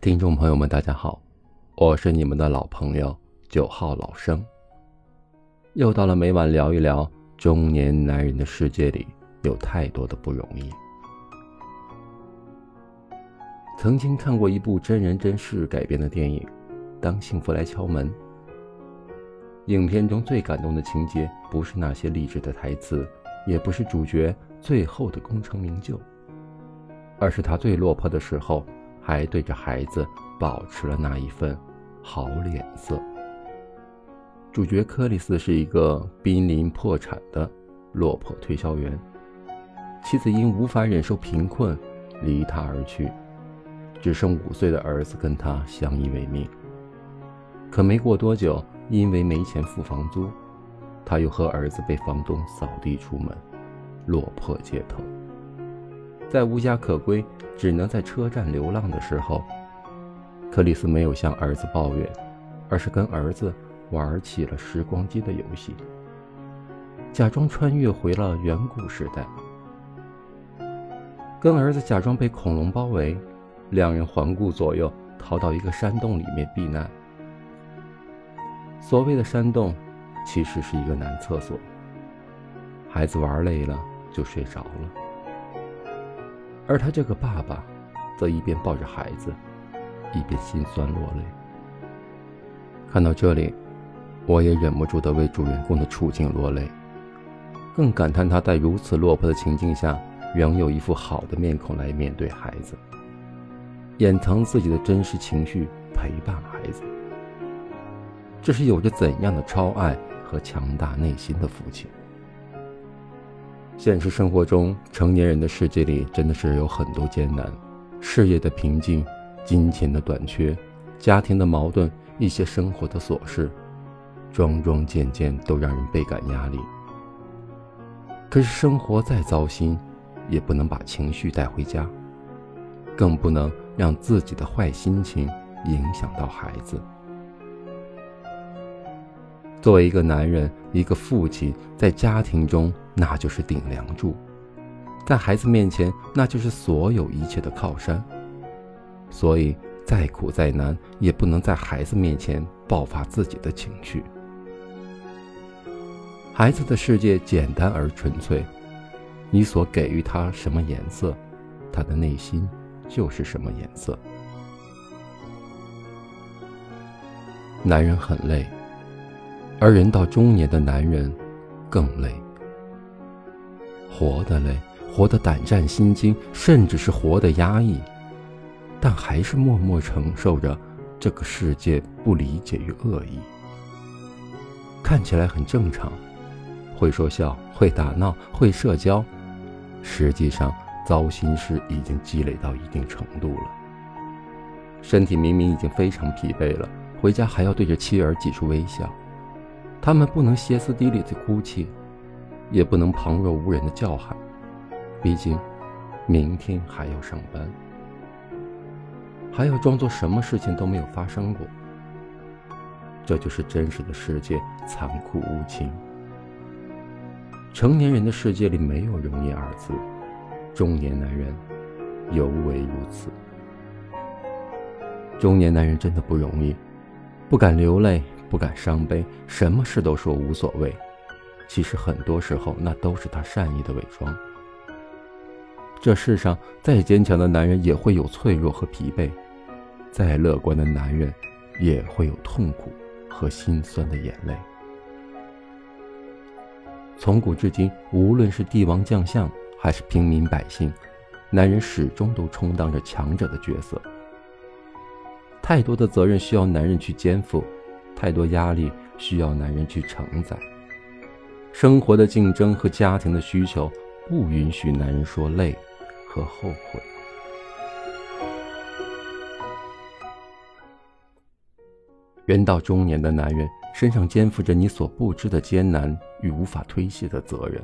听众朋友们，大家好，我是你们的老朋友九号老生。又到了每晚聊一聊中年男人的世界里，有太多的不容易。曾经看过一部真人真事改编的电影《当幸福来敲门》。影片中最感动的情节，不是那些励志的台词，也不是主角最后的功成名就，而是他最落魄的时候。还对着孩子保持了那一份好脸色。主角克里斯是一个濒临破产的落魄推销员，妻子因无法忍受贫困离他而去，只剩五岁的儿子跟他相依为命。可没过多久，因为没钱付房租，他又和儿子被房东扫地出门，落魄街头。在无家可归，只能在车站流浪的时候，克里斯没有向儿子抱怨，而是跟儿子玩起了时光机的游戏，假装穿越回了远古时代，跟儿子假装被恐龙包围，两人环顾左右，逃到一个山洞里面避难。所谓的山洞，其实是一个男厕所。孩子玩累了就睡着了。而他这个爸爸，则一边抱着孩子，一边心酸落泪。看到这里，我也忍不住的为主人公的处境落泪，更感叹他在如此落魄的情境下，仍有一副好的面孔来面对孩子，掩藏自己的真实情绪，陪伴孩子。这是有着怎样的超爱和强大内心的父亲？现实生活中，成年人的世界里真的是有很多艰难，事业的瓶颈，金钱的短缺，家庭的矛盾，一些生活的琐事，桩桩件件都让人倍感压力。可是生活再糟心，也不能把情绪带回家，更不能让自己的坏心情影响到孩子。作为一个男人，一个父亲，在家庭中那就是顶梁柱，在孩子面前那就是所有一切的靠山。所以，再苦再难，也不能在孩子面前爆发自己的情绪。孩子的世界简单而纯粹，你所给予他什么颜色，他的内心就是什么颜色。男人很累。而人到中年的男人，更累，活得累，活得胆战心惊，甚至是活得压抑，但还是默默承受着这个世界不理解与恶意。看起来很正常，会说笑，会打闹，会社交，实际上糟心事已经积累到一定程度了。身体明明已经非常疲惫了，回家还要对着妻儿挤出微笑。他们不能歇斯底里的哭泣，也不能旁若无人的叫喊，毕竟，明天还要上班，还要装作什么事情都没有发生过。这就是真实的世界，残酷无情。成年人的世界里没有容易二字，中年男人尤为如此。中年男人真的不容易，不敢流泪。不敢伤悲，什么事都说无所谓。其实很多时候，那都是他善意的伪装。这世上再坚强的男人也会有脆弱和疲惫，再乐观的男人也会有痛苦和心酸的眼泪。从古至今，无论是帝王将相还是平民百姓，男人始终都充当着强者的角色。太多的责任需要男人去肩负。太多压力需要男人去承载，生活的竞争和家庭的需求不允许男人说累和后悔。人到中年的男人身上肩负着你所不知的艰难与无法推卸的责任。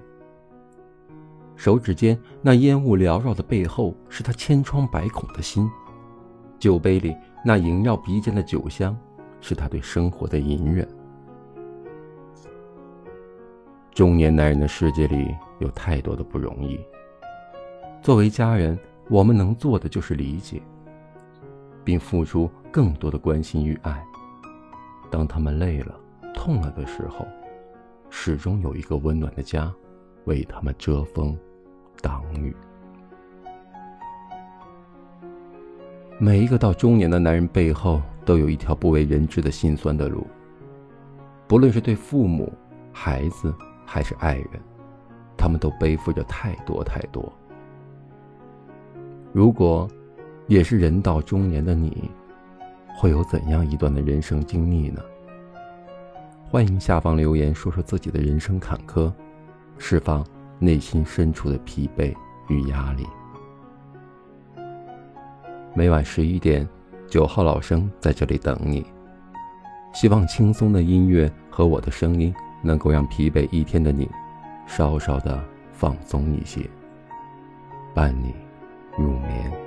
手指间那烟雾缭绕的背后，是他千疮百孔的心；酒杯里那萦绕鼻尖的酒香。是他对生活的隐忍。中年男人的世界里有太多的不容易。作为家人，我们能做的就是理解。并付出更多的关心与爱。当他们累了、痛了的时候，始终有一个温暖的家，为他们遮风挡雨。每一个到中年的男人背后，都有一条不为人知的心酸的路。不论是对父母、孩子，还是爱人，他们都背负着太多太多。如果也是人到中年的你，会有怎样一段的人生经历呢？欢迎下方留言说说自己的人生坎坷，释放内心深处的疲惫与压力。每晚十一点，九号老生在这里等你。希望轻松的音乐和我的声音能够让疲惫一天的你稍稍的放松一些，伴你入眠。